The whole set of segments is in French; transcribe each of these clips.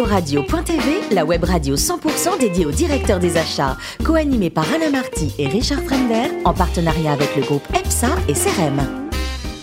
Radio.tv, la web radio 100% dédiée aux directeurs des achats, co-animée par Alain Marty et Richard Fremder, en partenariat avec le groupe EPSA et CRM.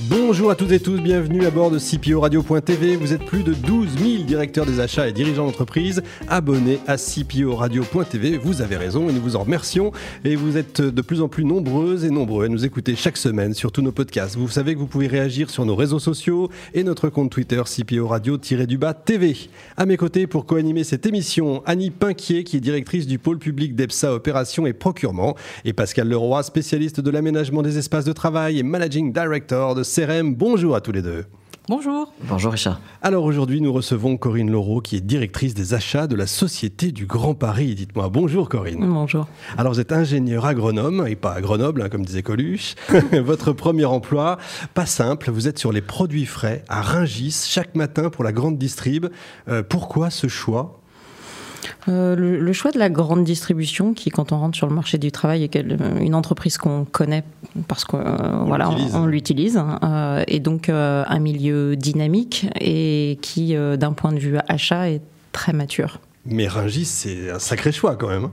Bonjour à toutes et tous, bienvenue à bord de CPO Radio.tv. Vous êtes plus de 12 000 directeurs des achats et dirigeants d'entreprise abonnés à CPO Radio.tv. Vous avez raison et nous vous en remercions. Et vous êtes de plus en plus nombreuses et nombreux à nous écouter chaque semaine sur tous nos podcasts. Vous savez que vous pouvez réagir sur nos réseaux sociaux et notre compte Twitter CPO Radio-du-bas TV. À mes côtés pour co-animer cette émission, Annie Pinquier qui est directrice du pôle public d'EPSA Opération et Procurement et Pascal Leroy, spécialiste de l'aménagement des espaces de travail et managing director de Bonjour à tous les deux. Bonjour. Bonjour Richard. Alors aujourd'hui, nous recevons Corinne Laureau, qui est directrice des achats de la Société du Grand Paris. Dites-moi bonjour Corinne. Bonjour. Alors vous êtes ingénieur agronome, et pas à Grenoble, hein, comme disait Coluche. Votre premier emploi, pas simple, vous êtes sur les produits frais à Ringis chaque matin pour la grande distrib. Euh, pourquoi ce choix? Euh, le, choix de la grande distribution, qui quand on rentre sur le marché du travail est une entreprise qu'on connaît parce qu'on euh, voilà, on, l'utilise, euh, et donc un milieu dynamique et qui, d'un point de vue achat, est très mature. Mais Rungis, c'est un sacré choix quand même. Hein.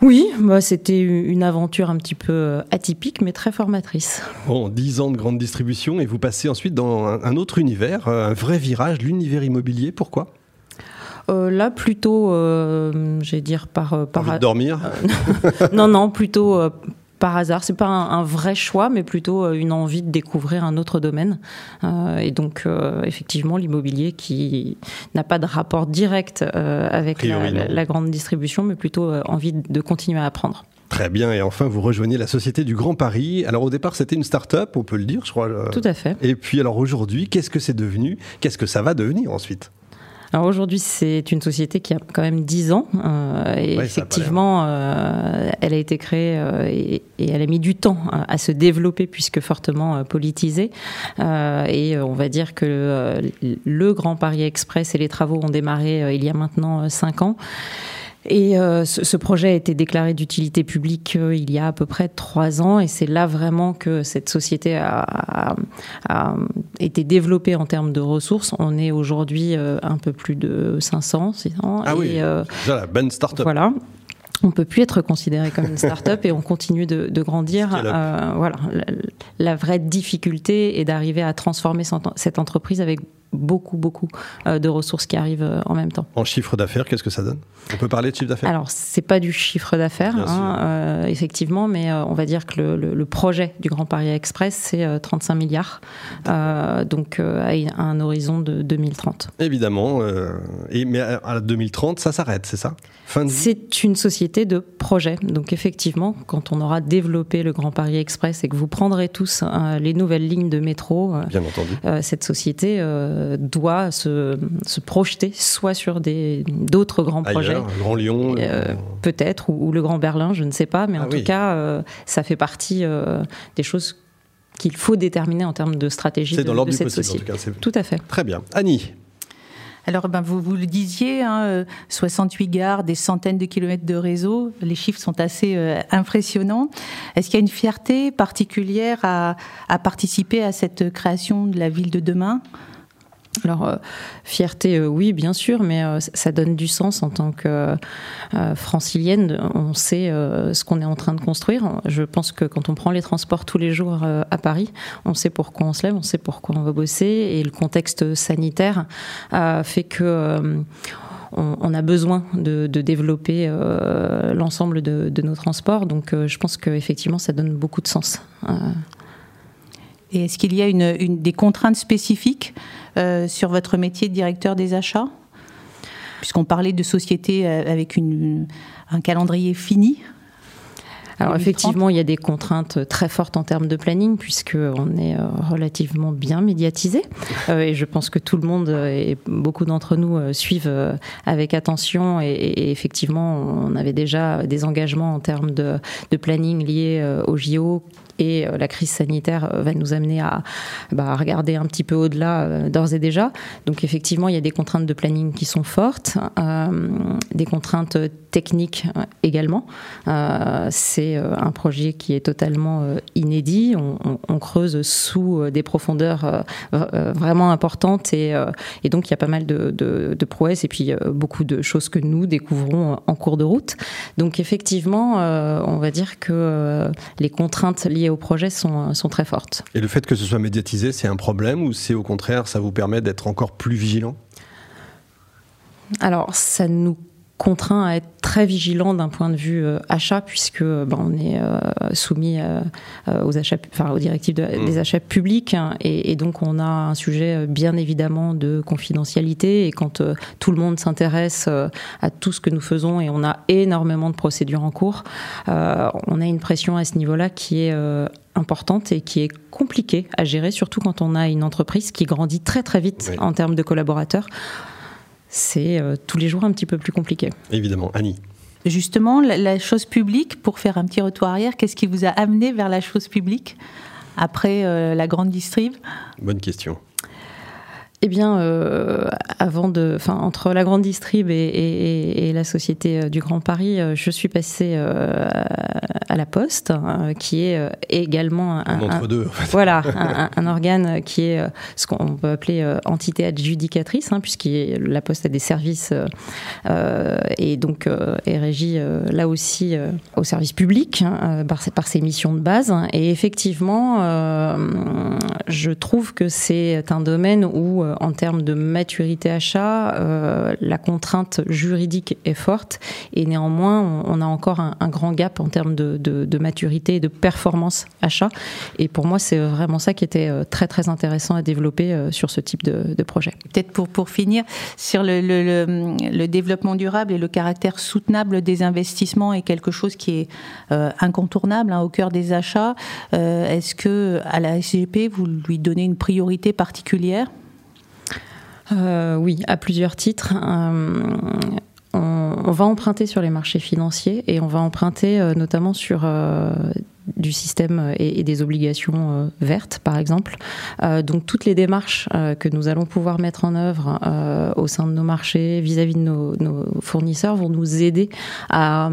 Oui, bah c'était une aventure un petit peu atypique, mais très formatrice. Bon, 10 ans de grande distribution et vous passez ensuite dans un autre univers, un vrai virage, l'univers immobilier. Pourquoi? euh, là, plutôt, euh, j'ai dire par. Euh, par Envie dormir Non, non, plutôt par hasard. C'est pas un, vrai choix, mais plutôt une envie de découvrir un autre domaine. et donc, effectivement, l'immobilier qui n'a pas de rapport direct avec la, grande distribution, mais plutôt envie de continuer à apprendre. Très bien, et enfin vous rejoignez la Société du Grand Paris. Alors au départ c'était une start-up, on peut le dire, je crois. Tout à fait. Et puis alors aujourd'hui, qu'est-ce que c'est devenu? Qu'est-ce que ça va devenir ensuite? Alors aujourd'hui, c'est une société qui a quand même 10 ans. Euh, et effectivement, euh, elle a été créée euh, et, elle a mis du temps à, se développer puisque fortement politisée. et on va dire que le Grand Paris Express et les travaux ont démarré il y a maintenant 5 ans. Et euh, ce, projet a été déclaré d'utilité publique euh, il y a à peu près trois ans, et c'est là vraiment que cette société a, été développée en termes de ressources. On est aujourd'hui euh, un peu plus de 500, 600. Ah oui, déjà la bonne start-up. Voilà on peut plus être considéré comme une start-up et on continue de, grandir. voilà, la, la, vraie difficulté est d'arriver à transformer cette entreprise avec beaucoup, beaucoup euh, de ressources qui arrivent euh, en même temps. En chiffre d'affaires, qu'est-ce que ça donne? On peut parler de chiffre d'affaires? Alors, c'est pas du chiffre d'affaires, hein, euh, effectivement, mais on va dire que le, projet du Grand Paris Express, c'est 35 milliards, donc à un horizon de 2030. Évidemment, et, mais à 2030, ça s'arrête, c'est ça? C'est une société de projet, donc effectivement, quand on aura développé le Grand Paris Express et que vous prendrez tous les nouvelles lignes de métro, Bien entendu. cette société euh, doit se, projeter soit sur d'autres grands projets. Le Grand Lyon euh, Peut-être, ou, le Grand Berlin, je ne sais pas, mais en ah tout cas, euh, ça fait partie des choses qu'il faut déterminer en termes de stratégie de, dans l'ordre du cette possible, tout à fait. Très bien. Annie alors, ben, vous, vous le disiez, 68 hein, gares, des centaines de kilomètres de réseau, les chiffres sont assez impressionnants. Est-ce qu'il y a une fierté particulière à, participer à cette création de la ville de demain? Alors, euh, fierté, euh, oui, bien sûr, mais euh, ça donne du sens en tant que francilienne. On sait ce qu'on est en train de construire. Je pense que quand on prend les transports tous les jours à Paris, on sait pourquoi on se lève, on sait pourquoi on va bosser, et le contexte sanitaire fait que on, a besoin de, développer l'ensemble de, nos transports. Donc, je pense qu'effectivement, ça donne beaucoup de sens. Et est-ce qu'il y a une, des contraintes spécifiques euh, sur votre métier de directeur des achats? Puisqu'on parlait de société euh, avec un calendrier fini. Alors effectivement, il y a des contraintes très fortes en termes de planning puisqu'on est euh, relativement bien médiatisé. Et je pense que tout le monde et beaucoup d'entre nous suivent avec attention. Et, effectivement, on avait déjà des engagements en termes de, de planning liés au JO et la crise sanitaire va nous amener à, bah, regarder un petit peu au-delà d'ores et déjà. Donc effectivement, il y a des contraintes de planning qui sont fortes, des contraintes techniques également. C'est un projet qui est totalement inédit. On, creuse sous des profondeurs vraiment importantes et, donc il y a pas mal de, de, prouesses et puis beaucoup de choses que nous découvrons en cours de route. Donc effectivement, euh, on va dire que euh, les contraintes liées au projet sont, sont très fortes. Et le fait que ce soit médiatisé, c'est un problème ou c'est au contraire, ça vous permet d'être encore plus vigilant? Alors, ça nous contraint à être très vigilant d'un point de vue euh, achat puisque euh, ben, on est euh, soumis aux achats, enfin aux directives mmh. des achats publics hein, et, donc on a un sujet bien évidemment de confidentialité et quand tout le monde s'intéresse à tout ce que nous faisons et on a énormément de procédures en cours, on a une pression à ce niveau-là qui est importante et qui est compliquée à gérer, surtout quand on a une entreprise qui grandit très très vite en termes de collaborateurs c'est euh, tous les jours un petit peu plus compliqué. Évidemment. Annie Justement, la, chose publique, pour faire un petit retour arrière, qu'est-ce qui vous a amené vers la chose publique après euh, la grande distrib Bonne question. Eh bien, euh, avant de, enfin, entre la grande distrib et, la société euh, du Grand Paris, euh, je suis passée à la Poste, hein, qui est également un, entre deux. En fait. Voilà, un, organe qui est ce qu'on peut appeler entité adjudicatrice, hein, puisque la Poste a des services et donc est régie là aussi au service public hein, par, par, ses missions de base. Et effectivement, je trouve que c'est un domaine où euh, en termes de maturité achat, euh, la contrainte juridique est forte et néanmoins, on, a encore un, grand gap en termes de, maturité et de performance achat. Et pour moi, c'est vraiment ça qui était euh, très très intéressant à développer sur ce type de, projet. Peut-être pour, finir, sur le, développement durable et le caractère soutenable des investissements est quelque chose qui est incontournable hein, au cœur des achats. Est-ce que à la SGP, vous lui donnez une priorité particulière? Oui, à plusieurs titres. Euh, on, va emprunter sur les marchés financiers et on va emprunter euh, notamment sur du système et, des obligations euh, vertes, par exemple. Euh, donc toutes les démarches euh, que nous allons pouvoir mettre en œuvre au sein de nos marchés vis-à-vis de nos, fournisseurs vont nous aider à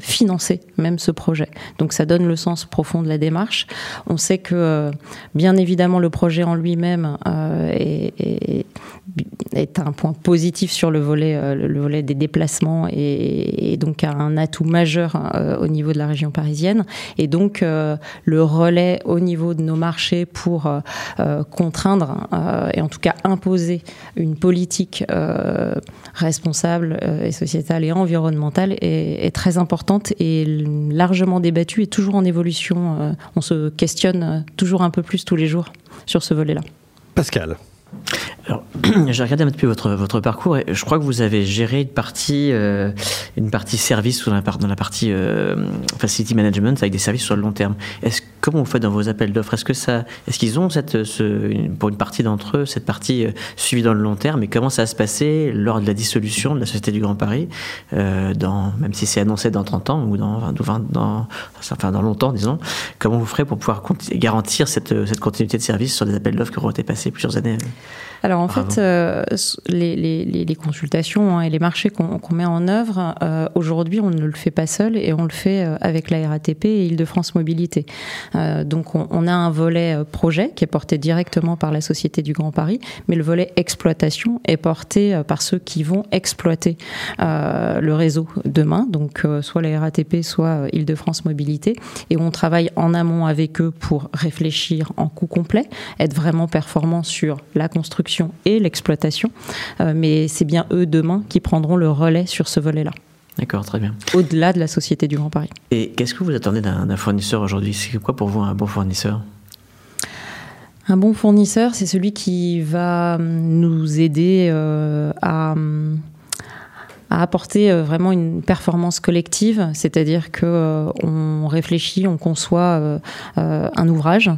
financer même ce projet. Donc ça donne le sens profond de la démarche. On sait que bien évidemment le projet en lui-même est, un point positif sur le volet, le volet des déplacements et, donc un atout majeur au niveau de la région parisienne. Et donc euh, le relais au niveau de nos marchés pour euh, euh, contraindre et en tout cas imposer une politique responsable et sociétale et environnementale est, très importante et largement débattue et toujours en évolution. on se questionne toujours un peu plus tous les jours sur ce volet-là. Pascal. Alors, j'ai regardé un petit peu votre, votre parcours et je crois que vous avez géré une partie, euh, une partie service dans la, partie euh, facility management avec des services sur le long terme. Comment vous faites dans vos appels d'offres? Est-ce que ça, est-ce qu'ils ont cette, ce, pour une partie d'entre eux cette partie euh, suivie dans le long terme? Et comment ça va se passer lors de la dissolution de la Société du Grand Paris, dans, même si c'est annoncé dans 30 ans ou dans 20, dans, enfin dans longtemps, disons Comment vous ferez pour pouvoir garantir cette, cette continuité de service sur des appels d'offres qui auront été passés plusieurs années alors en fait, euh, les, les, les, consultations hein, et les marchés qu'on met en œuvre, euh, aujourd'hui, on ne le fait pas seul et on le fait euh, avec la RATP et Île-de-France Mobilité. donc on, on, a un volet projet qui est porté directement par la Société du Grand Paris, mais le volet exploitation est porté par ceux qui vont exploiter le réseau demain, donc soit la RATP, soit Île-de-France Mobilité, et on travaille en amont avec eux pour réfléchir en coût complet, être vraiment performant sur la construction et l'exploitation. Euh, mais c'est bien eux demain qui prendront le relais sur ce volet-là. D'accord, très bien. Au-delà de la Société du Grand Paris. Et qu'est-ce que vous attendez d'un fournisseur aujourd'hui? C'est quoi pour vous un bon fournisseur? Un bon fournisseur, c'est celui qui va nous aider euh, à, à apporter euh, vraiment une performance collective, c'est-à-dire que on réfléchit, on conçoit un ouvrage,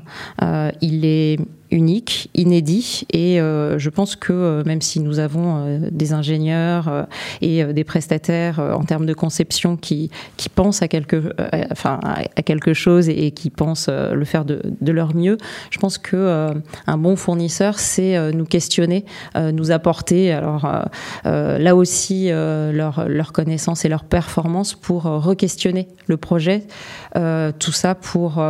il est unique, inédit, et je pense que même si nous avons des ingénieurs et des prestataires en termes de conception qui, qui pensent à quelque, enfin, à quelque chose et, qui pensent le faire de, de, leur mieux, je pense que un bon fournisseur, c'est nous questionner, nous apporter, alors là aussi, leur, leur connaissance et leur performance pour re-questionner le projet. tout ça pour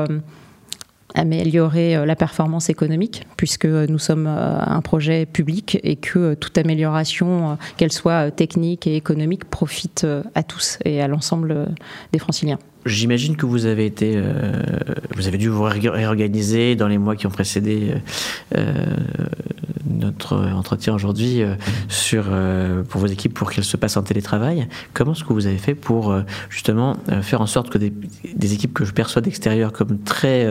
améliorer euh, la performance économique, puisque nous sommes euh, un projet public et que toute amélioration, euh, qu'elle soit technique et économique, profite à tous et à l'ensemble des franciliens. J'imagine que vous avez été, vous avez dû vous réorganiser dans les mois qui ont précédé notre entretien aujourd'hui euh, sur euh, pour vos équipes pour qu'elles se passent en télétravail. Comment est-ce que vous avez fait pour euh, justement faire en sorte que des, équipes que je perçois d'extérieur comme très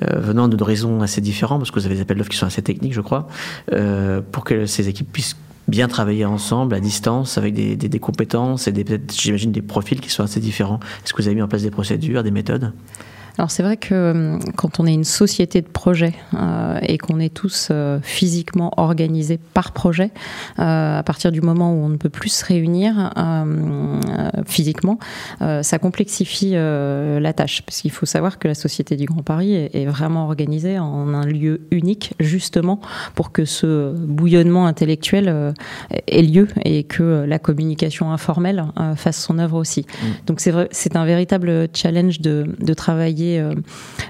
venant d'horizons assez différents, parce que vous avez des appels d'offres qui sont assez techniques, je crois, pour que ces équipes puissent bien travailler ensemble à distance avec des, des, compétences et peut-être j'imagine des profils qui sont assez différents. Est-ce que vous avez mis en place des procédures, des méthodes? Alors c'est vrai que euh, quand on est une société de projet euh, et qu'on est tous euh, physiquement organisés par projet, à partir du moment où on ne peut plus se réunir physiquement, ça complexifie la tâche. Parce qu'il faut savoir que la Société du Grand Paris est, vraiment organisée en un lieu unique, justement pour que ce bouillonnement intellectuel ait lieu et que la communication informelle fasse son œuvre aussi. Mmh. Donc c'est un véritable challenge de, de travailler euh,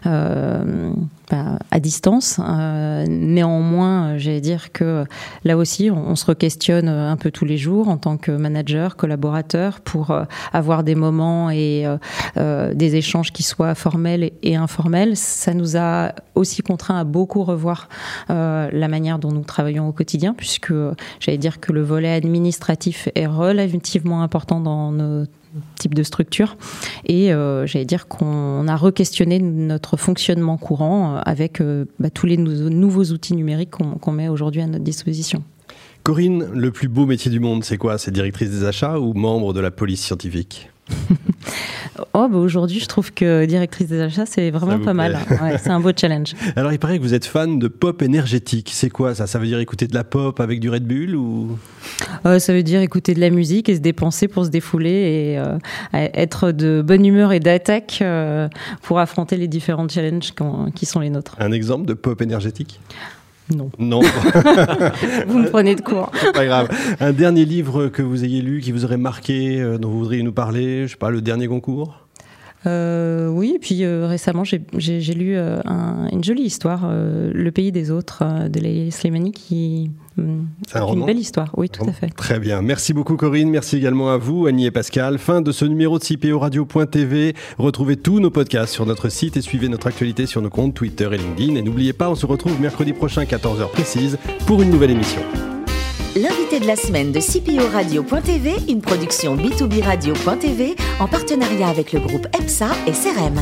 euh, bah, à distance. Euh, néanmoins, j'allais dire que là aussi, on, se re-questionne un peu tous les jours en tant que manager, collaborateur, pour avoir des moments et des échanges qui soient formels et informels. Ça nous a aussi contraint à beaucoup revoir la manière dont nous travaillons au quotidien, puisque j'allais dire que le volet administratif est relativement important dans nos type de structure. Et euh, j'allais dire qu'on a re-questionné notre fonctionnement courant euh, avec euh, bah, tous les nouveaux outils numériques qu'on met aujourd'hui à notre disposition. Corinne, le plus beau métier du monde, c'est quoi? C'est directrice des achats ou membre de la police scientifique? oh, bah aujourd'hui, je trouve que directrice des achats, c'est vraiment pas mal. c'est un beau challenge. Alors, il paraît que vous êtes fan de pop énergétique. C'est quoi ça? Ça veut dire écouter de la pop avec du Red Bull ou? Euh, Ça veut dire écouter de la musique et se dépenser pour se défouler et euh, être de bonne humeur et d'attaque euh, pour affronter les différents challenges qui sont les nôtres. Un exemple de pop énergétique? Non. Non. vous me prenez de court. Pas grave. Un dernier livre que vous ayez lu, qui vous aurait marqué, euh, dont vous voudriez nous parler, je sais pas, le dernier concours? Euh, oui, et puis euh, récemment, j'ai lu une jolie histoire, Le pays des autres, de Leila Slimani, qui c'est une belle histoire, oui, tout à fait. Très bien. Merci beaucoup, Corinne. Merci également à vous, Annie et Pascal. Fin de ce numéro de CPO Radio.tv. Retrouvez tous nos podcasts sur notre site et suivez notre actualité sur nos comptes Twitter et LinkedIn. Et n'oubliez pas, on se retrouve mercredi prochain, 14h précise, pour une nouvelle émission. L'invité de la semaine de CPO Radio.tv, une production B2B Radio.tv en partenariat avec le groupe EPSA et CRM.